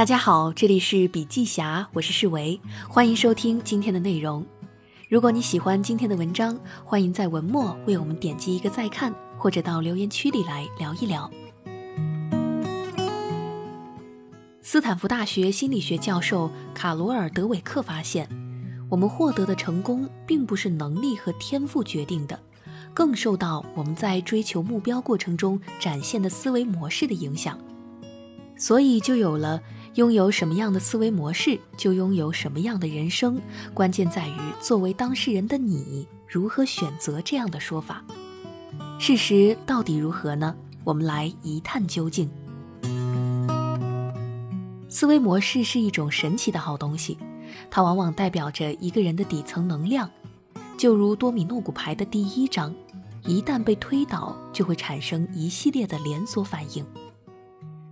大家好，这里是笔记侠，我是世维，欢迎收听今天的内容。如果你喜欢今天的文章，欢迎在文末为我们点击一个再看，或者到留言区里来聊一聊。斯坦福大学心理学教授卡罗尔·德韦克发现，我们获得的成功并不是能力和天赋决定的，更受到我们在追求目标过程中展现的思维模式的影响。所以就有了拥有什么样的思维模式，就拥有什么样的人生。关键在于作为当事人的你如何选择这样的说法。事实到底如何呢？我们来一探究竟。思维模式是一种神奇的好东西，它往往代表着一个人的底层能量，就如多米诺骨牌的第一章，一旦被推倒，就会产生一系列的连锁反应。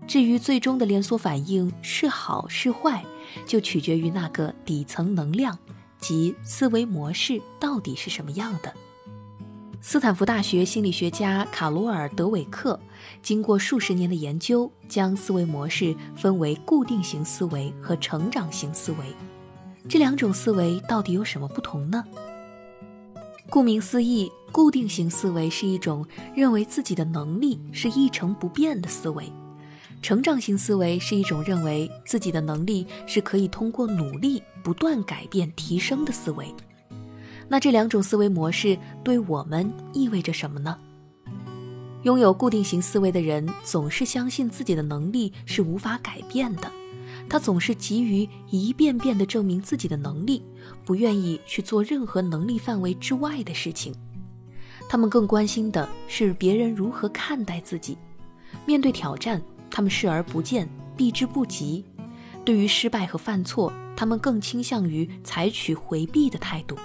至于最终的连锁反应是好是坏，就取决于那个底层能量及思维模式到底是什么样的。斯坦福大学心理学家卡罗尔·德韦克经过数十年的研究，将思维模式分为固定型思维和成长型思维。这两种思维到底有什么不同呢？顾名思义，固定型思维是一种认为自己的能力是一成不变的思维。成长型思维是一种认为自己的能力是可以通过努力不断改变提升的思维。那这两种思维模式对我们意味着什么呢？拥有固定型思维的人总是相信自己的能力是无法改变的，他总是急于一遍遍地证明自己的能力，不愿意去做任何能力范围之外的事情。他们更关心的是别人如何看待自己，面对挑战。他们视而不见，避之不及。对于失败和犯错，他们更倾向于采取回避的态度。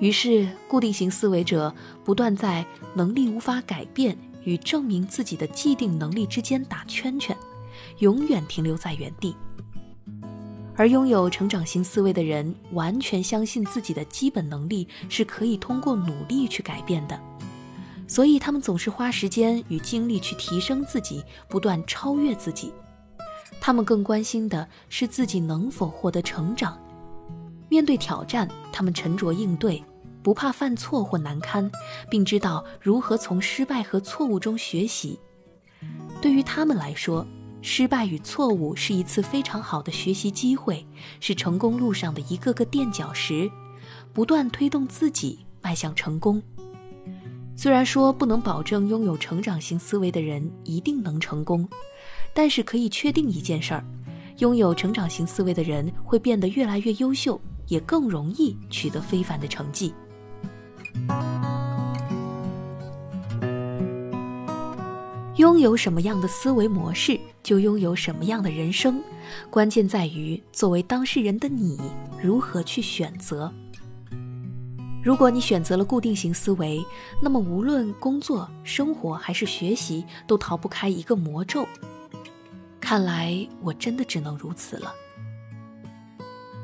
于是，固定型思维者不断在能力无法改变与证明自己的既定能力之间打圈圈，永远停留在原地。而拥有成长型思维的人，完全相信自己的基本能力是可以通过努力去改变的。所以，他们总是花时间与精力去提升自己，不断超越自己。他们更关心的是自己能否获得成长。面对挑战，他们沉着应对，不怕犯错或难堪，并知道如何从失败和错误中学习。对于他们来说，失败与错误是一次非常好的学习机会，是成功路上的一个个垫脚石，不断推动自己迈向成功。虽然说不能保证拥有成长型思维的人一定能成功，但是可以确定一件事儿：拥有成长型思维的人会变得越来越优秀，也更容易取得非凡的成绩。拥有什么样的思维模式，就拥有什么样的人生。关键在于作为当事人的你如何去选择。如果你选择了固定型思维，那么无论工作、生活还是学习，都逃不开一个魔咒。看来我真的只能如此了。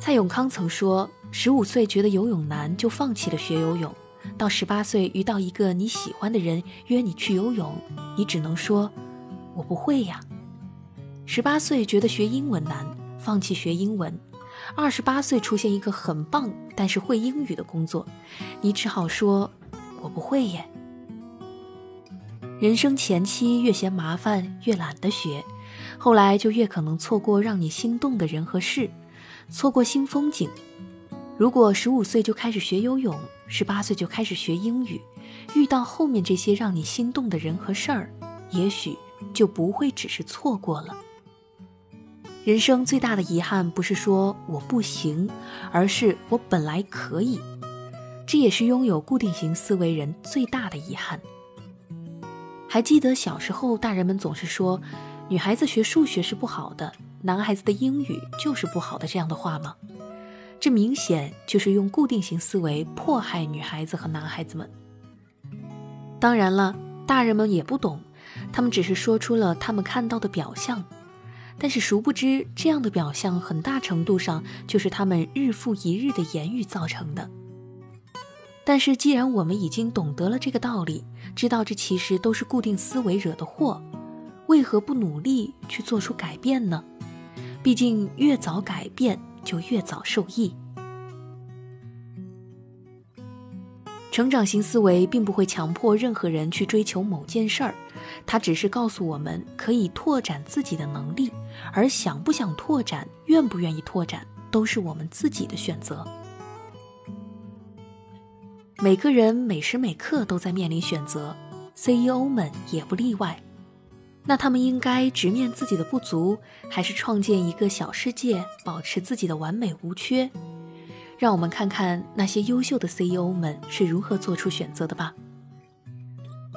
蔡永康曾说：“十五岁觉得游泳难，就放弃了学游泳；到十八岁遇到一个你喜欢的人约你去游泳，你只能说‘我不会呀’；十八岁觉得学英文难，放弃学英文。”二十八岁出现一个很棒但是会英语的工作，你只好说：“我不会耶。”人生前期越嫌麻烦，越懒得学，后来就越可能错过让你心动的人和事，错过新风景。如果十五岁就开始学游泳，十八岁就开始学英语，遇到后面这些让你心动的人和事儿，也许就不会只是错过了。人生最大的遗憾不是说我不行，而是我本来可以。这也是拥有固定型思维人最大的遗憾。还记得小时候，大人们总是说，女孩子学数学是不好的，男孩子的英语就是不好的这样的话吗？这明显就是用固定型思维迫害女孩子和男孩子们。当然了，大人们也不懂，他们只是说出了他们看到的表象。但是殊不知，这样的表象很大程度上就是他们日复一日的言语造成的。但是，既然我们已经懂得了这个道理，知道这其实都是固定思维惹的祸，为何不努力去做出改变呢？毕竟越早改变，就越早受益。成长型思维并不会强迫任何人去追求某件事儿，它只是告诉我们可以拓展自己的能力，而想不想拓展、愿不愿意拓展，都是我们自己的选择。每个人每时每刻都在面临选择，CEO 们也不例外。那他们应该直面自己的不足，还是创建一个小世界，保持自己的完美无缺？让我们看看那些优秀的 CEO 们是如何做出选择的吧。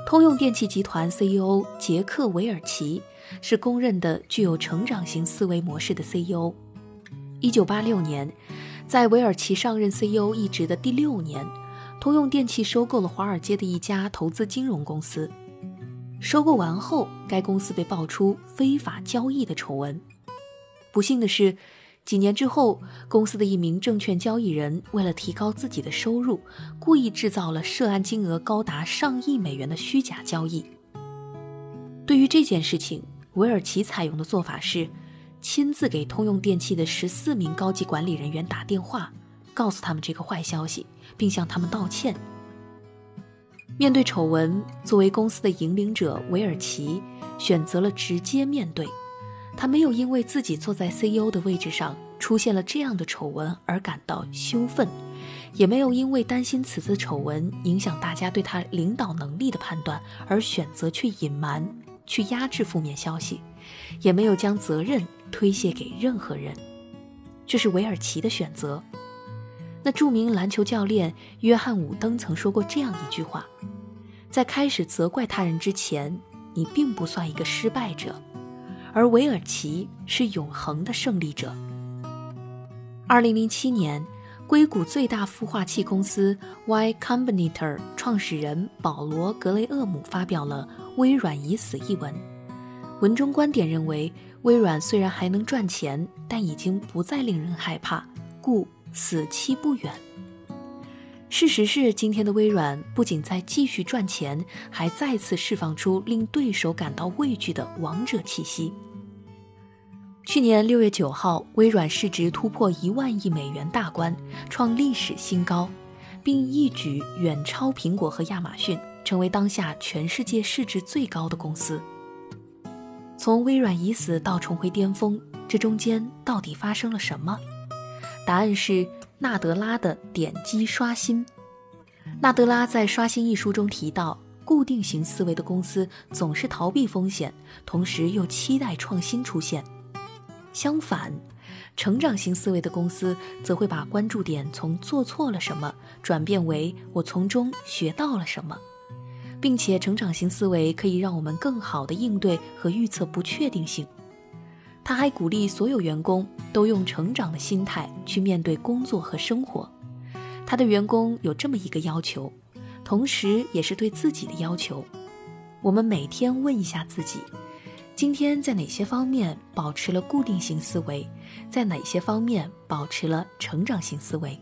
通用电气集团 CEO 杰克韦尔奇是公认的具有成长型思维模式的 CEO。一九八六年，在韦尔奇上任 CEO 一职的第六年，通用电气收购了华尔街的一家投资金融公司。收购完后，该公司被爆出非法交易的丑闻。不幸的是。几年之后，公司的一名证券交易人为了提高自己的收入，故意制造了涉案金额高达上亿美元的虚假交易。对于这件事情，韦尔奇采用的做法是，亲自给通用电气的十四名高级管理人员打电话，告诉他们这个坏消息，并向他们道歉。面对丑闻，作为公司的引领者，韦尔奇选择了直接面对。他没有因为自己坐在 CEO 的位置上出现了这样的丑闻而感到羞愤，也没有因为担心此次丑闻影响大家对他领导能力的判断而选择去隐瞒、去压制负面消息，也没有将责任推卸给任何人。这是韦尔奇的选择。那著名篮球教练约翰·伍登曾说过这样一句话：“在开始责怪他人之前，你并不算一个失败者。”而韦尔奇是永恒的胜利者。二零零七年，硅谷最大孵化器公司 Y Combinator 创始人保罗·格雷厄姆发表了《微软已死》一文。文中观点认为，微软虽然还能赚钱，但已经不再令人害怕，故死期不远。事实是，今天的微软不仅在继续赚钱，还再次释放出令对手感到畏惧的王者气息。去年六月九号，微软市值突破一万亿美元大关，创历史新高，并一举远超苹果和亚马逊，成为当下全世界市值最高的公司。从微软已死到重回巅峰，这中间到底发生了什么？答案是。纳德拉的点击刷新。纳德拉在《刷新》一书中提到，固定型思维的公司总是逃避风险，同时又期待创新出现。相反，成长型思维的公司则会把关注点从做错了什么转变为我从中学到了什么，并且成长型思维可以让我们更好地应对和预测不确定性。他还鼓励所有员工都用成长的心态去面对工作和生活。他的员工有这么一个要求，同时也是对自己的要求：我们每天问一下自己，今天在哪些方面保持了固定性思维，在哪些方面保持了成长性思维。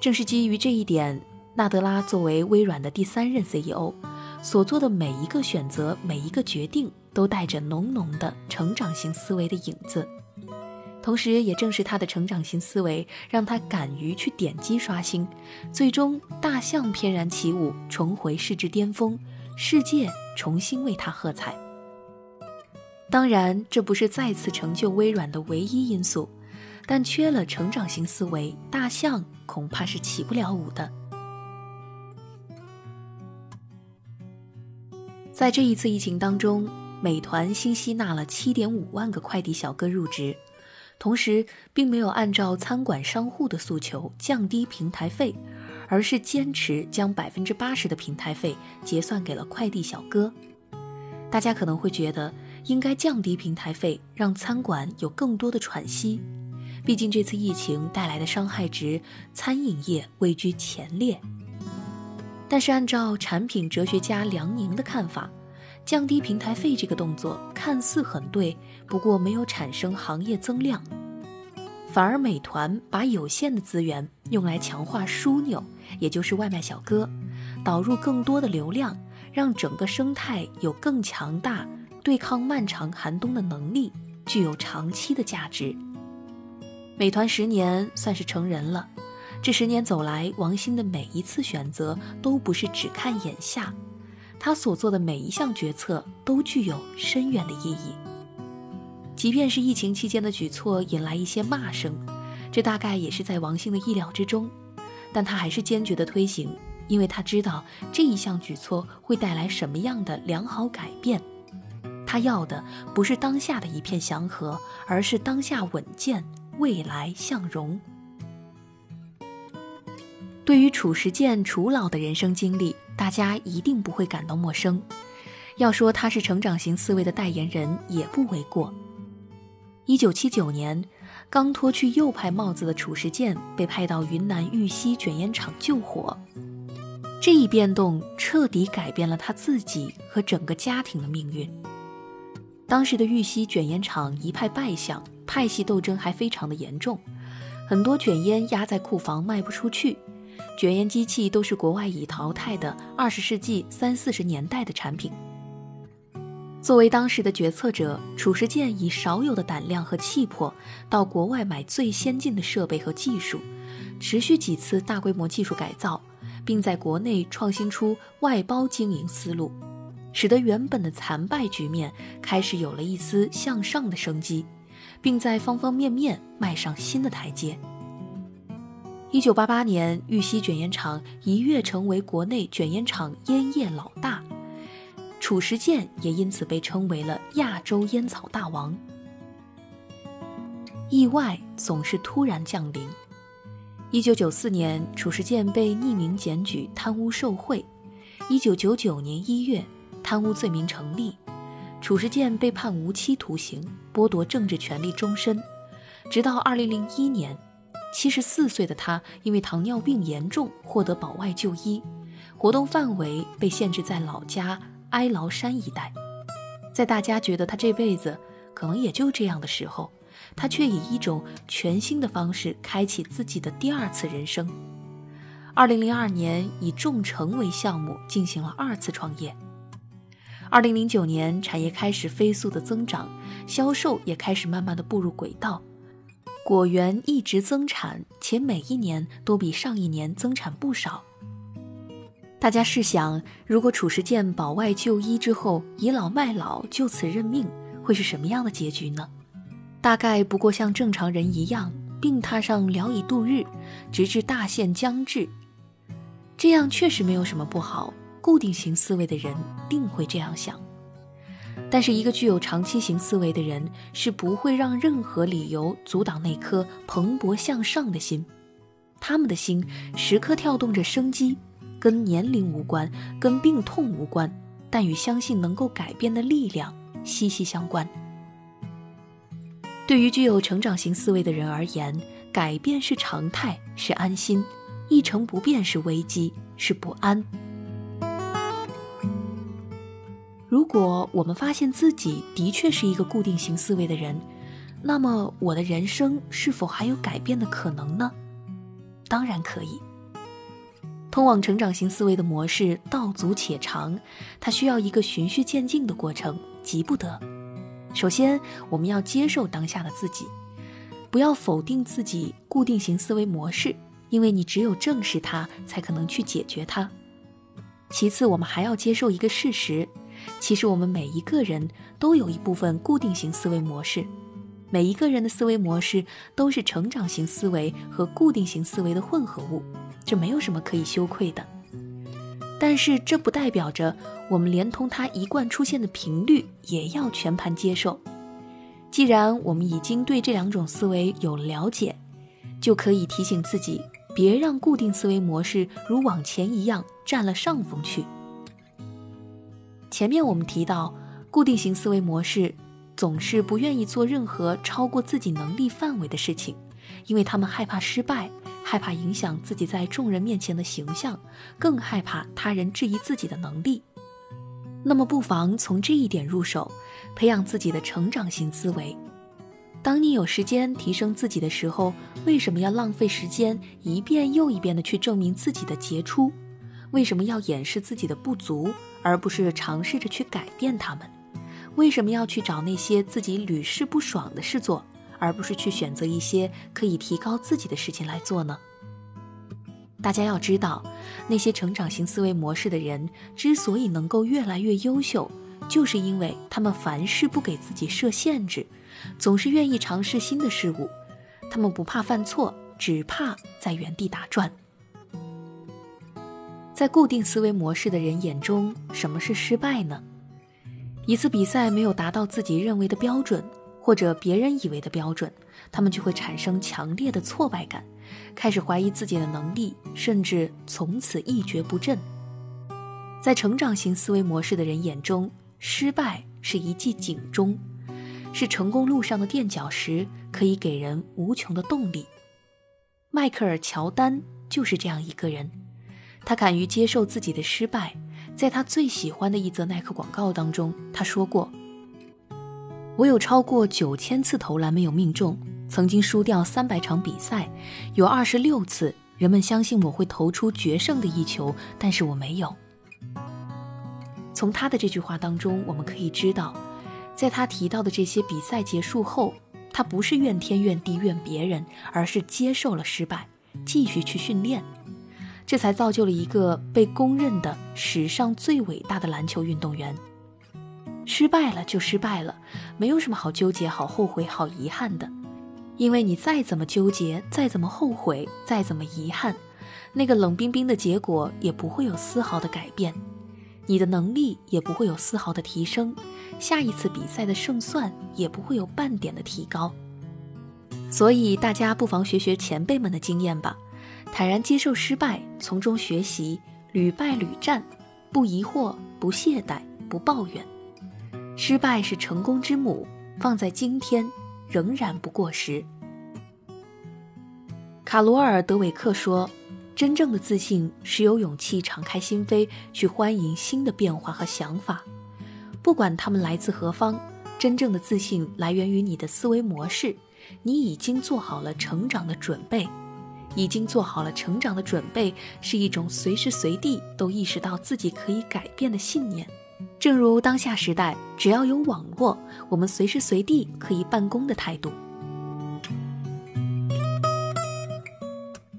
正是基于这一点，纳德拉作为微软的第三任 CEO，所做的每一个选择，每一个决定。都带着浓浓的成长型思维的影子，同时也正是他的成长型思维，让他敢于去点击刷新，最终大象翩然起舞，重回市值巅峰，世界重新为他喝彩。当然，这不是再次成就微软的唯一因素，但缺了成长型思维，大象恐怕是起不了舞的。在这一次疫情当中。美团新吸纳了7.5万个快递小哥入职，同时并没有按照餐馆商户的诉求降低平台费，而是坚持将百分之八十的平台费结算给了快递小哥。大家可能会觉得应该降低平台费，让餐馆有更多的喘息，毕竟这次疫情带来的伤害值，餐饮业位居前列。但是按照产品哲学家梁宁的看法。降低平台费这个动作看似很对，不过没有产生行业增量，反而美团把有限的资源用来强化枢纽，也就是外卖小哥，导入更多的流量，让整个生态有更强大对抗漫长寒冬的能力，具有长期的价值。美团十年算是成人了，这十年走来，王兴的每一次选择都不是只看眼下，他所做的每一项决策都具有深远的意义。即便是疫情期间的举措引来一些骂声，这大概也是在王兴的意料之中，但他还是坚决的推行，因为他知道这一项举措会带来什么样的良好改变。他要的不是当下的一片祥和，而是当下稳健。未来向荣。对于褚时健褚老的人生经历，大家一定不会感到陌生。要说他是成长型思维的代言人，也不为过。一九七九年，刚脱去右派帽子的褚时健被派到云南玉溪卷烟厂救火，这一变动彻底改变了他自己和整个家庭的命运。当时的玉溪卷烟厂一派败相。派系斗争还非常的严重，很多卷烟压在库房卖不出去，卷烟机器都是国外已淘汰的二十世纪三四十年代的产品。作为当时的决策者，褚时健以少有的胆量和气魄，到国外买最先进的设备和技术，持续几次大规模技术改造，并在国内创新出外包经营思路，使得原本的惨败局面开始有了一丝向上的生机。并在方方面面迈上新的台阶。一九八八年，玉溪卷烟厂一跃成为国内卷烟厂烟叶老大，褚时健也因此被称为了亚洲烟草大王。意外总是突然降临。一九九四年，褚时健被匿名检举贪污受贿。一九九九年一月，贪污罪名成立。褚时健被判无期徒刑，剥夺政治权利终身。直到2001年，74岁的他因为糖尿病严重，获得保外就医，活动范围被限制在老家哀牢山一带。在大家觉得他这辈子可能也就这样的时候，他却以一种全新的方式开启自己的第二次人生。2002年，以众诚为项目进行了二次创业。二零零九年，产业开始飞速的增长，销售也开始慢慢的步入轨道，果园一直增产，且每一年都比上一年增产不少。大家试想，如果褚时健保外就医之后倚老卖老，就此认命，会是什么样的结局呢？大概不过像正常人一样，病榻上聊以度日，直至大限将至。这样确实没有什么不好。固定型思维的人定会这样想，但是一个具有长期型思维的人是不会让任何理由阻挡那颗蓬勃向上的心。他们的心时刻跳动着生机，跟年龄无关，跟病痛无关，但与相信能够改变的力量息息相关。对于具有成长型思维的人而言，改变是常态，是安心；一成不变是危机，是不安。如果我们发现自己的确是一个固定型思维的人，那么我的人生是否还有改变的可能呢？当然可以。通往成长型思维的模式道阻且长，它需要一个循序渐进的过程，急不得。首先，我们要接受当下的自己，不要否定自己固定型思维模式，因为你只有正视它，才可能去解决它。其次，我们还要接受一个事实。其实我们每一个人都有一部分固定型思维模式，每一个人的思维模式都是成长型思维和固定型思维的混合物，这没有什么可以羞愧的。但是这不代表着我们连同它一贯出现的频率也要全盘接受。既然我们已经对这两种思维有了解，就可以提醒自己，别让固定思维模式如往前一样占了上风去。前面我们提到，固定型思维模式总是不愿意做任何超过自己能力范围的事情，因为他们害怕失败，害怕影响自己在众人面前的形象，更害怕他人质疑自己的能力。那么，不妨从这一点入手，培养自己的成长型思维。当你有时间提升自己的时候，为什么要浪费时间一遍又一遍的去证明自己的杰出？为什么要掩饰自己的不足？而不是尝试着去改变他们，为什么要去找那些自己屡试不爽的事做，而不是去选择一些可以提高自己的事情来做呢？大家要知道，那些成长型思维模式的人之所以能够越来越优秀，就是因为他们凡事不给自己设限制，总是愿意尝试新的事物。他们不怕犯错，只怕在原地打转。在固定思维模式的人眼中，什么是失败呢？一次比赛没有达到自己认为的标准，或者别人以为的标准，他们就会产生强烈的挫败感，开始怀疑自己的能力，甚至从此一蹶不振。在成长型思维模式的人眼中，失败是一记警钟，是成功路上的垫脚石，可以给人无穷的动力。迈克尔·乔丹就是这样一个人。他敢于接受自己的失败，在他最喜欢的一则耐克广告当中，他说过：“我有超过九千次投篮没有命中，曾经输掉三百场比赛，有二十六次人们相信我会投出决胜的一球，但是我没有。”从他的这句话当中，我们可以知道，在他提到的这些比赛结束后，他不是怨天怨地怨别人，而是接受了失败，继续去训练。这才造就了一个被公认的史上最伟大的篮球运动员。失败了就失败了，没有什么好纠结、好后悔、好遗憾的，因为你再怎么纠结、再怎么后悔、再怎么遗憾，那个冷冰冰的结果也不会有丝毫的改变，你的能力也不会有丝毫的提升，下一次比赛的胜算也不会有半点的提高。所以大家不妨学学前辈们的经验吧。坦然接受失败，从中学习，屡败屡战，不疑惑，不懈怠，不抱怨。失败是成功之母，放在今天仍然不过时。卡罗尔·德韦克说：“真正的自信是有勇气敞开心扉去欢迎新的变化和想法，不管他们来自何方。真正的自信来源于你的思维模式，你已经做好了成长的准备。”已经做好了成长的准备，是一种随时随地都意识到自己可以改变的信念。正如当下时代，只要有网络，我们随时随地可以办公的态度。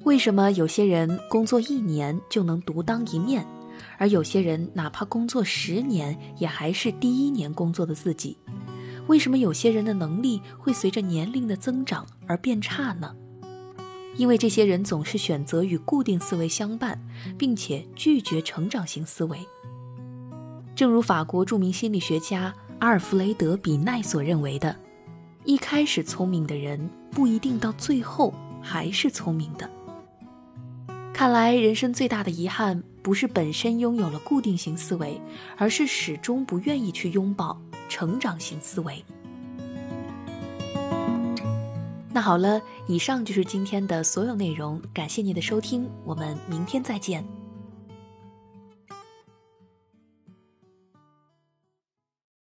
为什么有些人工作一年就能独当一面，而有些人哪怕工作十年也还是第一年工作的自己？为什么有些人的能力会随着年龄的增长而变差呢？因为这些人总是选择与固定思维相伴，并且拒绝成长型思维。正如法国著名心理学家阿尔弗雷德·比奈所认为的，一开始聪明的人不一定到最后还是聪明的。看来，人生最大的遗憾不是本身拥有了固定型思维，而是始终不愿意去拥抱成长型思维。那好了，以上就是今天的所有内容，感谢您的收听，我们明天再见。